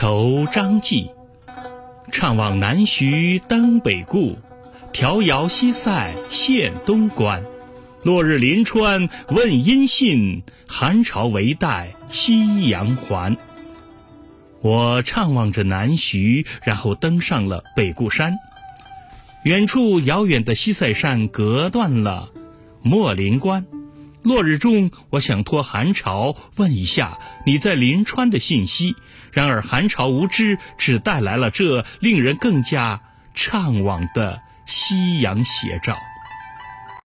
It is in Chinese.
愁张继，怅望南徐登北固，迢遥西塞见东关。落日临川问音信，寒潮唯带夕阳还。我怅望着南徐，然后登上了北固山。远处遥远的西塞山隔断了莫林关。落日中，我想托寒潮问一下你在临川的信息。然而寒潮无知，只带来了这令人更加怅惘的夕阳斜照。